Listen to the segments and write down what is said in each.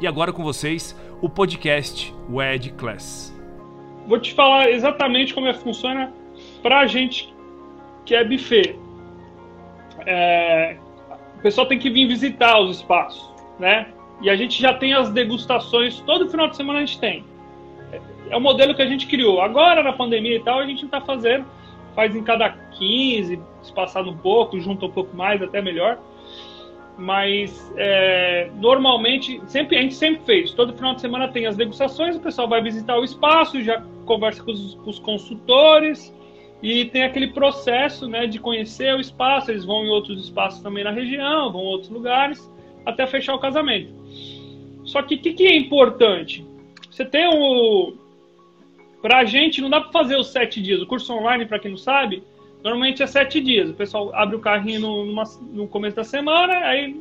E agora com vocês, o podcast WED Class. Vou te falar exatamente como é que funciona para a gente que é buffet. É, o pessoal tem que vir visitar os espaços, né? E a gente já tem as degustações, todo final de semana a gente tem. É o modelo que a gente criou. Agora, na pandemia e tal, a gente não está fazendo. Faz em cada 15, espaçado um pouco, junta um pouco mais, até melhor mas é, normalmente sempre a gente sempre fez. Todo final de semana tem as degustações o pessoal vai visitar o espaço já conversa com os, com os, consultores e tem aquele processo né de conhecer o espaço. Eles vão em outros espaços também na região vão em outros lugares até fechar o casamento. Só que o que, que, é importante? Você tem o para a gente não dá para fazer os sete dias. O curso online para quem não sabe Normalmente é sete dias. O pessoal abre o carrinho no, numa, no começo da semana, aí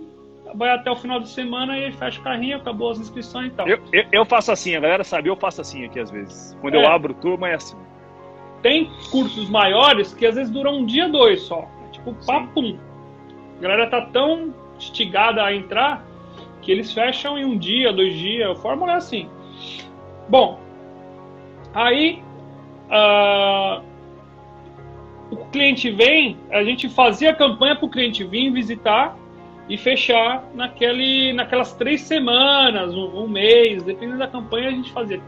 vai até o final de semana e fecha o carrinho, acabou as inscrições e tal. Eu, eu, eu faço assim, a galera sabe, eu faço assim aqui às vezes. Quando é. eu abro turma é assim. Tem cursos maiores que às vezes duram um dia, dois só. É tipo, papum. A galera tá tão instigada a entrar que eles fecham em um dia, dois dias. A fórmula é assim. Bom, aí. Uh, o cliente vem, a gente fazia a campanha para o cliente vir visitar e fechar naquele, naquelas três semanas, um, um, mês, dependendo da campanha, a gente fazia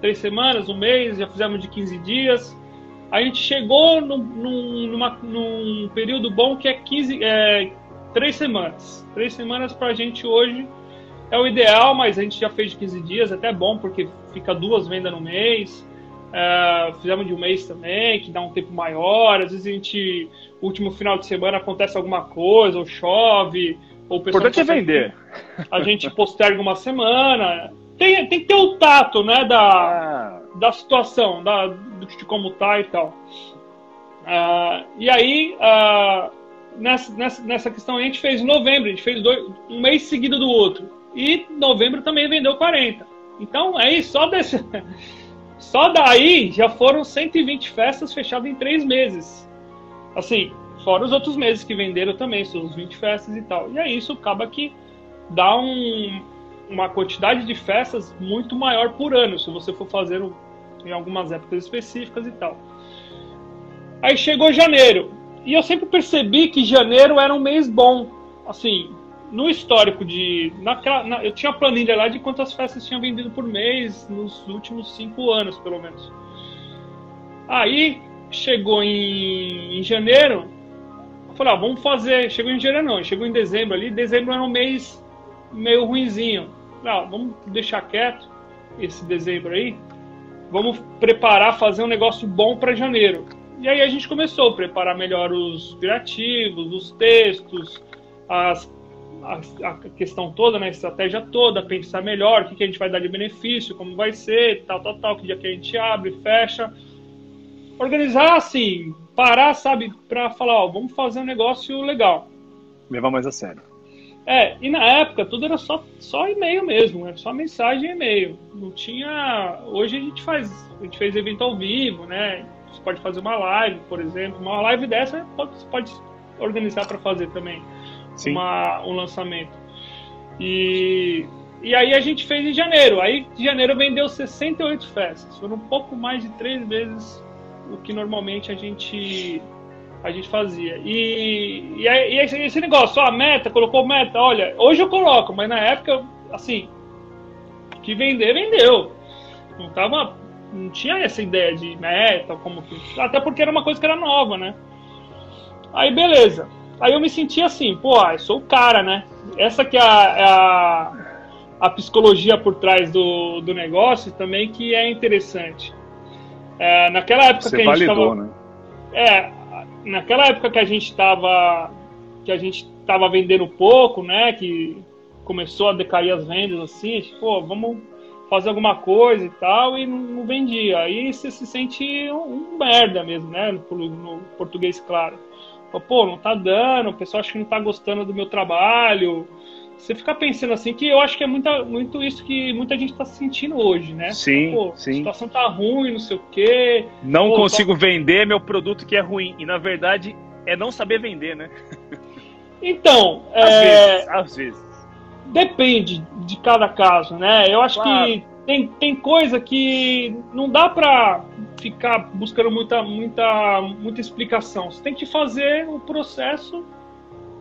três semanas, um mês, já fizemos de 15 dias. A gente chegou num, num, numa, num período bom que é 15, é, três semanas. Três semanas para a gente hoje é o ideal, mas a gente já fez de 15 dias, até bom, porque fica duas vendas no mês. Uh, fizemos de um mês também, que dá um tempo maior. Às vezes a gente, último final de semana, acontece alguma coisa, ou chove, ou o pessoal. Importante é vender. A gente posterga uma semana. Tem, tem que ter o tato, né, da, ah. da situação, da, de como tá e tal. Uh, e aí, uh, nessa, nessa, nessa questão, a gente fez em novembro, a gente fez dois, um mês seguido do outro. E novembro também vendeu 40. Então, aí, só desse. Só daí já foram 120 festas fechadas em três meses. Assim, fora os outros meses que venderam também, suas 20 festas e tal. E aí isso acaba que dá um, uma quantidade de festas muito maior por ano, se você for fazer em algumas épocas específicas e tal. Aí chegou janeiro. E eu sempre percebi que janeiro era um mês bom. Assim, no histórico de. Naquela, na, eu tinha a planilha lá de quantas festas tinha vendido por mês nos últimos cinco anos, pelo menos. Aí chegou em, em janeiro, eu falei, ah, vamos fazer. Chegou em janeiro não, chegou em dezembro ali. Dezembro era um mês meio ruinzinho. Ah, vamos deixar quieto esse dezembro aí. Vamos preparar, fazer um negócio bom para janeiro. E aí a gente começou a preparar melhor os criativos, os textos, as a, a, questão toda, né, a estratégia toda, pensar melhor, o que, que a gente vai dar de benefício, como vai ser, tal, tal, tal, que dia que a gente abre, fecha. Organizar assim, parar, sabe, para falar, ó, vamos fazer um negócio legal. Levar mais a sério. É, e na época tudo era só, só e-mail mesmo, né? só mensagem e e-mail. Não tinha. Hoje a gente faz, a gente fez evento ao vivo, né? Você pode fazer uma live, por exemplo. Uma live dessa pode, você pode organizar para fazer também uma, um lançamento. E, e aí a gente fez em janeiro. Aí em janeiro vendeu 68 festas. Foram um pouco mais de três vezes o que normalmente a gente a gente fazia. E, e, e esse, negócio, a meta, colocou meta, olha, hoje eu coloco, mas na época, assim, que vender, vendeu. Não tava. Não tinha essa ideia de meta, como que. Até porque era uma coisa que era nova, né? Aí beleza. Aí eu me senti assim, pô, eu sou o cara, né? Essa que é a, é a, a psicologia por trás do, do negócio também que é interessante. É, naquela época Você que a gente validou, tava, né? é, naquela época que a gente estava que a gente estava vendendo pouco, né, que começou a decair as vendas assim, gente, pô, vamos fazer alguma coisa e tal, e não, não vendia. Aí você se sente um, um merda mesmo, né, no, no português claro. Pô, não tá dando, o pessoal acha que não tá gostando do meu trabalho, você fica pensando assim que eu acho que é muita, muito isso que muita gente está sentindo hoje, né? Sim, Pô, sim. A situação tá ruim, não sei o quê. Não Pô, consigo vender meu produto que é ruim. E na verdade é não saber vender, né? Então, Às é, vezes, às vezes. depende de cada caso, né? Eu acho Claro. que tem, tem coisa que não dá pra ficar buscando muita, muita, muita explicação. Você tem que fazer o processo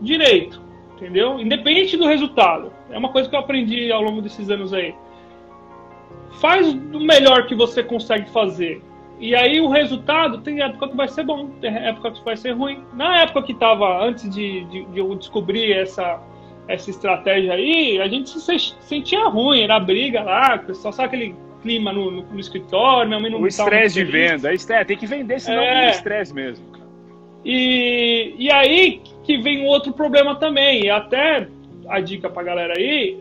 direito, entendeu? Independente do resultado. É uma coisa que eu aprendi ao longo desses anos aí. Faz o melhor que você consegue fazer. E aí o resultado tem época que vai ser bom, tem época que vai ser ruim. Na época que estava antes de, de, de eu descobrir essa, essa estratégia aí, a gente se sentia ruim, era briga lá, o pessoal sabe aquele clima no, no, no escritório, minha mãe não O estresse de feliz. venda. É, tem que vender, senão É. estresse mesmo. E, e aí que vem um outro problema também, e até a dica pra galera aí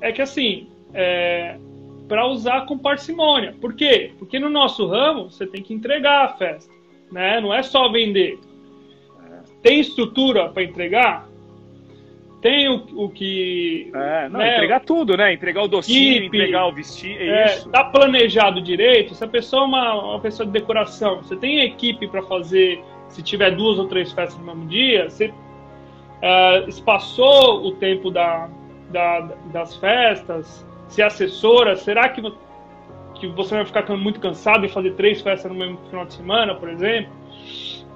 é que assim, é, para usar com parcimônia. Por quê? Porque no nosso ramo você tem que entregar a festa, né? Não é só vender. Tem estrutura para entregar? Tem o, o que. É, não, né, entregar tudo, né? Entregar o docinho, Equipe. entregar o vestido. É, é, isso. tá planejado direito, se a pessoa é uma, uma pessoa de decoração, você tem equipe para fazer, se tiver duas ou três festas no mesmo dia, você é, espaçou o tempo da, da- das festas, se assessora, será que, que você vai ficar muito cansado em fazer três festas no mesmo final de semana, por exemplo?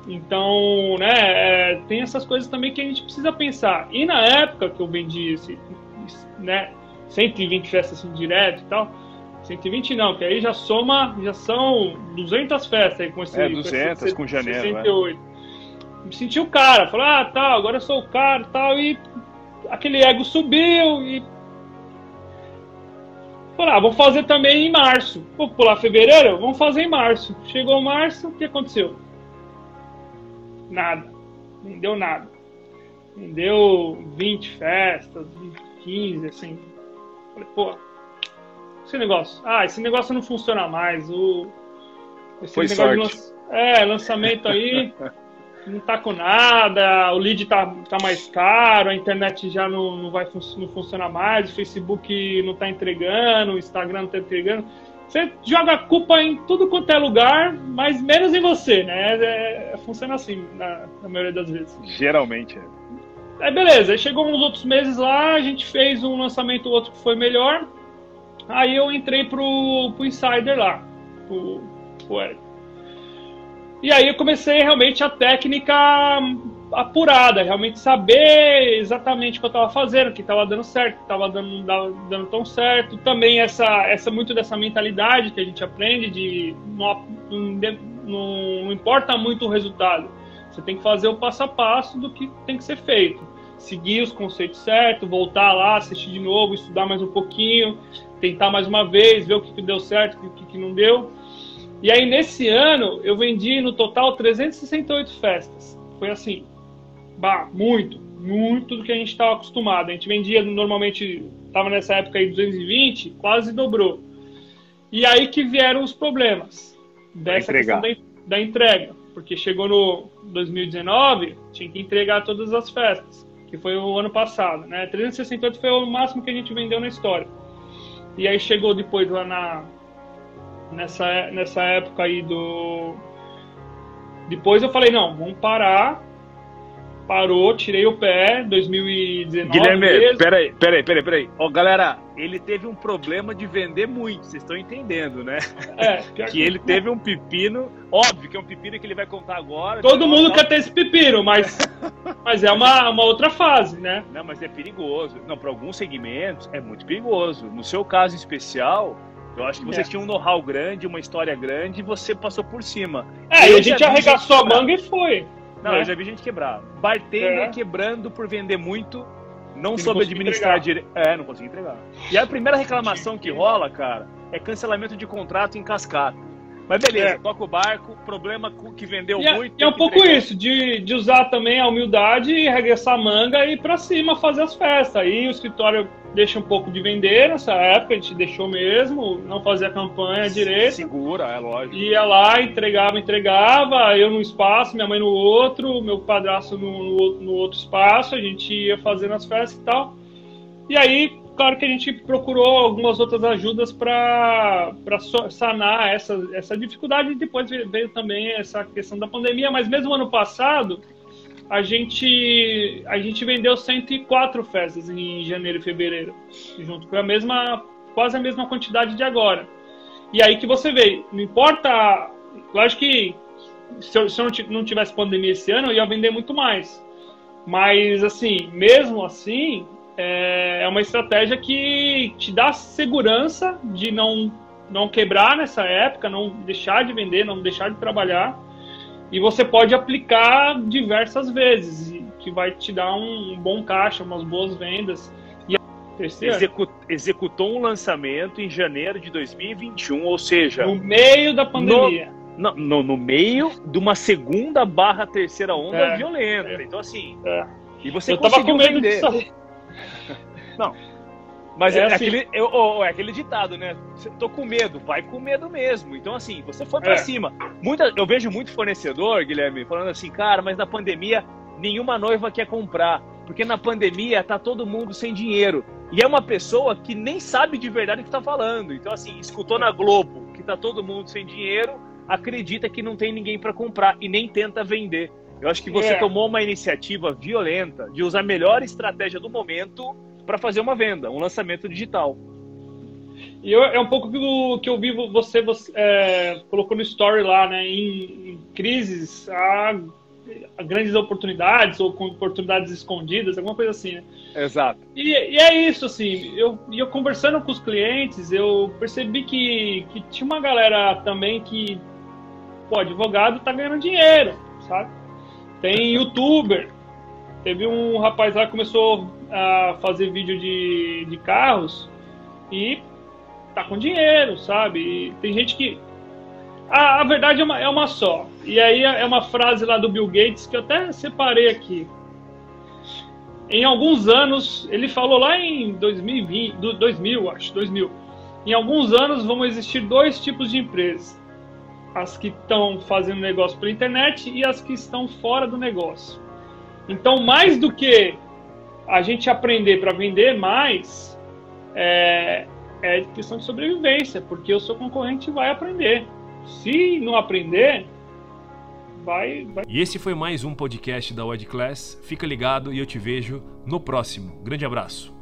Então, né, é, tem essas coisas também que a gente precisa pensar. E na época que eu vendi esse, né, 120 festas assim, direto e tal, 120 não, que aí já soma, já são 200 festas aí com esse É, com esse 200 com janeiro, 68. Me senti o cara, falei, ah, tá, agora eu sou o cara e tal, e aquele ego subiu e. Falei, ah, vou fazer também em março. Vou pular fevereiro? Vamos fazer em março. Chegou março, o que aconteceu? Nada. Não deu nada. Vendeu 20 festas, 15, assim. Falei, pô, esse negócio. Ah, esse negócio não funciona mais. O, esse Foi negócio de sorte. lan- É, lançamento aí não tá com nada, o lead tá, tá mais caro, a internet já não, não vai fun não funciona mais, o Facebook não tá entregando, o Instagram não tá entregando. Você joga a culpa em tudo quanto é lugar, mas menos em você, né? É, funciona assim na, na maioria das vezes. Geralmente é. Aí beleza, aí chegou uns outros meses lá, a gente fez um lançamento outro que foi melhor. Aí eu entrei pro, pro Insider lá, pro, pro Eric. E aí eu comecei realmente a técnica apurada, realmente saber exatamente o que eu estava fazendo, o que estava dando certo, que estava dando, dava- dando tão certo. Também essa, essa muito dessa mentalidade que a gente aprende de não, não, não importa muito o resultado. Você tem que fazer o passo a passo do que tem que ser feito. Seguir os conceitos certos, voltar lá, assistir de novo, estudar mais um pouquinho, tentar mais uma vez, ver o que, que deu certo, o que, que não deu. E aí, nesse ano, eu vendi no total 368 festas. Foi assim, bah, muito, muito do que a gente estava acostumado. A gente vendia normalmente, estava nessa época aí 220, quase dobrou. E aí que vieram os problemas dessa questão da, da entrega. Porque chegou no 2019, tinha que entregar todas as festas, que foi o ano passado. Né? 368 foi o máximo que a gente vendeu na história. E aí chegou depois lá na, nessa, nessa época aí do. Depois eu falei, não, vamos parar. Parou, tirei o pé, 2019 Guilherme, mesmo. peraí, peraí, peraí, peraí. Ó, galera, ele teve um problema de vender muito, vocês estão entendendo, né? É, Que ele teve um pepino, óbvio que é um pepino que ele vai contar agora. Todo que mundo quer ter esse pepino, mas, mas é uma, uma outra fase, né? Não, mas é perigoso. Não, para alguns segmentos é muito perigoso. No seu caso especial, eu acho que você É. tinha um know-how grande, uma história grande e você passou por cima. É, Eu e a gente arregaçou a manga e foi. Não, né? eu já vi gente quebrar. Bartender É. quebrando por vender muito não soube administrar direito. É, não consegui entregar. E a primeira reclamação que rola, cara, é cancelamento de contrato em cascata. Mas beleza, é. toca o barco, problema que vendeu e é, muito. E é um pouco entregar. isso, de, de usar também a humildade e arregaçar a manga e ir pra cima fazer as festas. Aí o escritório deixa um pouco de vender nessa época, a gente deixou mesmo, não fazia campanha direito. Segura, é lógico. Ia lá, entregava, entregava, eu num espaço, minha mãe no outro, meu padrasto no, no, outro espaço, a gente ia fazendo as festas e tal. E aí claro que a gente procurou algumas outras ajudas para sanar essa, essa dificuldade e depois veio também essa questão da pandemia, mas mesmo ano passado a gente a gente vendeu 104 festas em janeiro e fevereiro, junto com a mesma quase a mesma quantidade de agora. E aí que você vê, não importa, lógico que se eu, se eu não tivesse pandemia esse ano, eu ia vender muito mais. Mas assim, mesmo assim, é, é uma estratégia que te dá segurança de não, não quebrar nessa época, não deixar de vender, não deixar de trabalhar. E você pode aplicar diversas vezes, que vai te dar um, bom caixa, umas boas vendas. E Execu executou um lançamento em janeiro de 2021, ou seja. No meio da pandemia. No, no, no meio de uma segunda barra terceira onda é, violenta. É, então, assim. É. E você eu tava com medo vender. de não. Mas é, é assim. aquele, eu, é aquele ditado, né? Tô com medo, vai com medo mesmo. Então, assim, você foi para é. cima. Muita, eu vejo muito fornecedor, Guilherme, falando assim, cara, mas na pandemia nenhuma noiva quer comprar. Porque na pandemia tá todo mundo sem dinheiro. E é uma pessoa que nem sabe de verdade o que tá falando. Então, assim, escutou na Globo que tá todo mundo sem dinheiro, acredita que não tem ninguém para comprar e nem tenta vender. Eu acho que você é. tomou uma iniciativa violenta de usar a melhor estratégia do momento para fazer uma venda, um lançamento digital. E eu, é um pouco que eu, que eu vi você, você é, colocou no story lá, né? Em, em crises há, há, grandes oportunidades ou com oportunidades escondidas, alguma coisa assim, né? Exato. E, e, é isso, assim, eu, eu conversando com os clientes, eu percebi que, que tinha uma galera também que, pô, advogado tá ganhando dinheiro, sabe? Tem youtuber, teve um rapaz lá que começou a fazer vídeo de, de carros e tá com dinheiro, sabe? E tem gente que. A, a verdade é uma, é uma só. E aí é uma frase lá do Bill Gates que eu até separei aqui. Em alguns anos, ele falou lá em 2020, 2000, acho, 2000. Em alguns anos vão existir dois tipos de empresas: as que estão fazendo negócio pela internet e as que estão fora do negócio. Então, mais do que a gente aprender para vender mais é, é questão de sobrevivência, porque o seu concorrente vai aprender. Se não aprender, vai, vai. E esse foi mais um podcast da Wed Class. Fica ligado e eu te vejo no próximo. Grande abraço.